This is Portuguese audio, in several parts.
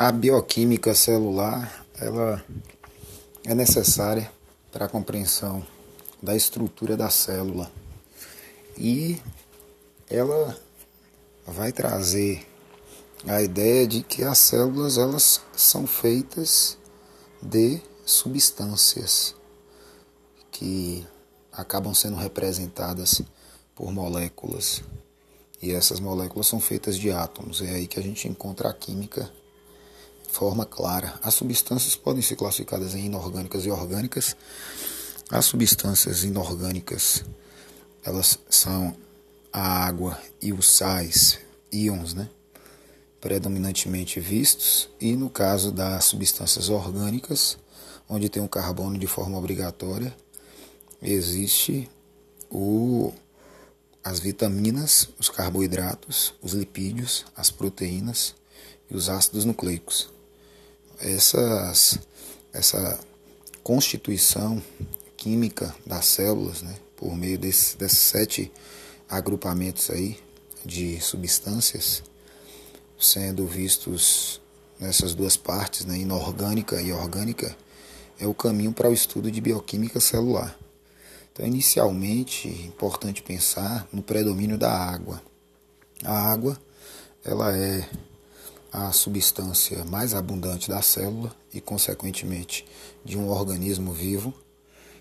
A bioquímica celular, ela é necessária para a compreensão da estrutura da célula e ela vai trazer a ideia de que as células elas são feitas de substâncias que acabam sendo representadas por moléculas e essas moléculas são feitas de átomos. É aí que a gente encontra a química forma clara. As substâncias podem ser classificadas em inorgânicas e orgânicas. As substâncias inorgânicas, elas são a água e os sais, íons, né? predominantemente vistos, e no caso das substâncias orgânicas, onde tem o carbono de forma obrigatória, existe o, as vitaminas, os carboidratos, os lipídios, as proteínas e os ácidos nucleicos essas, essa constituição química das células, né, por meio desse, desses sete agrupamentos aí de substâncias, sendo vistos nessas duas partes, né, inorgânica e orgânica, é o caminho para o estudo de bioquímica celular. Então, inicialmente, é importante pensar no predomínio da água. A água, ela é a substância mais abundante da célula e, consequentemente, de um organismo vivo.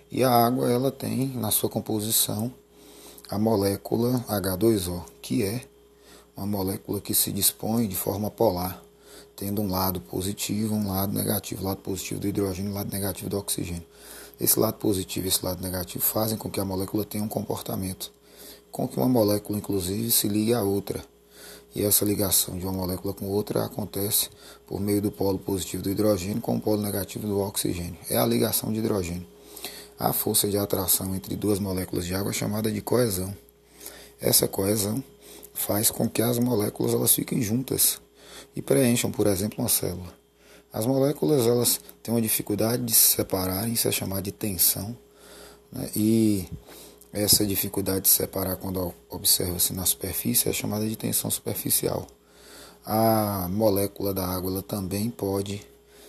E a água ela tem na sua composição a molécula H2O, que é uma molécula que se dispõe de forma polar, tendo um lado positivo um lado negativo, lado positivo do hidrogênio lado negativo do oxigênio. Esse lado positivo e esse lado negativo fazem com que a molécula tenha um comportamento, com que uma molécula, inclusive, se ligue à outra e essa ligação de uma molécula com outra acontece por meio do polo positivo do hidrogênio com o polo negativo do oxigênio. É a ligação de hidrogênio. A força de atração entre duas moléculas de água é chamada de coesão. Essa coesão faz com que as moléculas elas fiquem juntas e preencham, por exemplo, uma célula. As moléculas elas têm uma dificuldade de se separarem, isso é chamado de tensão. Né? E essa dificuldade de separar quando observa-se na superfície é chamada de tensão superficial. A molécula da água também pode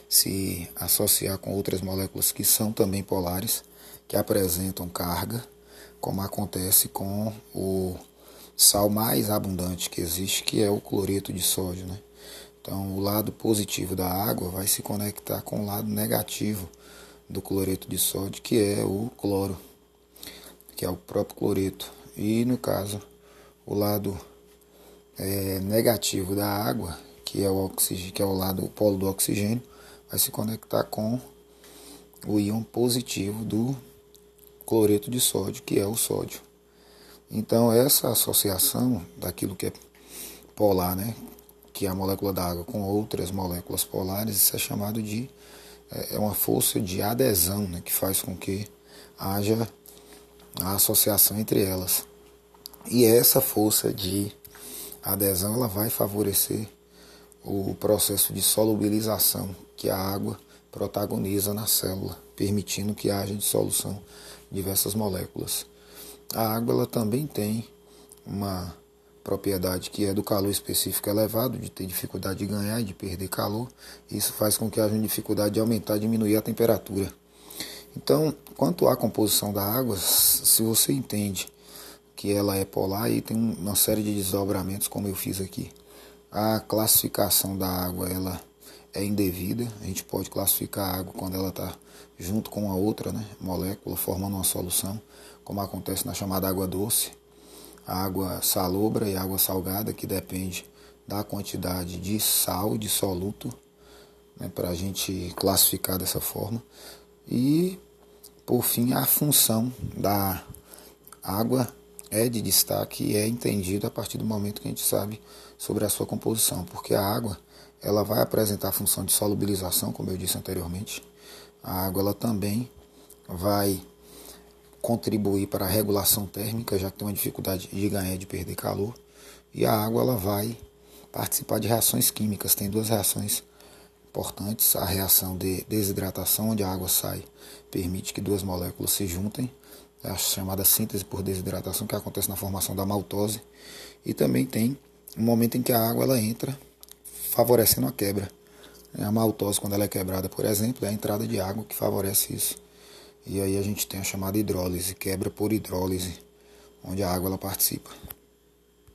se associar com outras moléculas que são também polares, que apresentam carga, como acontece com o sal mais abundante que existe, que é o cloreto de sódio. Né? Então, o lado positivo da água vai se conectar com o lado negativo do cloreto de sódio, que é o cloro que é o próprio cloreto. E no caso, o lado é, negativo da água, que é o oxigênio, que é o lado o polo do oxigênio, vai se conectar com o íon positivo do cloreto de sódio, que é o sódio. Então essa associação daquilo que é polar, né, que é a molécula da água com outras moléculas polares, isso é chamado de é, é uma força de adesão, né, que faz com que haja a associação entre elas. E essa força de adesão ela vai favorecer o processo de solubilização que a água protagoniza na célula, permitindo que haja dissolução de diversas moléculas. A água ela também tem uma propriedade que é do calor específico elevado, de ter dificuldade de ganhar e de perder calor. Isso faz com que haja dificuldade de aumentar e diminuir a temperatura. Então, quanto à composição da água, se você entende que ela é polar e tem uma série de desdobramentos, como eu fiz aqui. A classificação da água ela é indevida. A gente pode classificar a água quando ela está junto com a outra né, molécula, formando uma solução, como acontece na chamada água doce, a água salobra e a água salgada, que depende da quantidade de sal de soluto, né, para a gente classificar dessa forma. E por fim, a função da água é de destaque e é entendida a partir do momento que a gente sabe sobre a sua composição, porque a água ela vai apresentar a função de solubilização, como eu disse anteriormente. A água ela também vai contribuir para a regulação térmica, já que tem uma dificuldade de ganhar e de perder calor. E a água ela vai participar de reações químicas. Tem duas reações importantes. A reação de desidratação, onde a água sai, permite que duas moléculas se juntem, é a chamada síntese por desidratação, que acontece na formação da maltose. E também tem um momento em que a água ela entra, favorecendo a quebra A maltose, quando ela é quebrada, por exemplo, é a entrada de água que favorece isso. E aí a gente tem a chamada hidrólise, quebra por hidrólise, onde a água ela participa.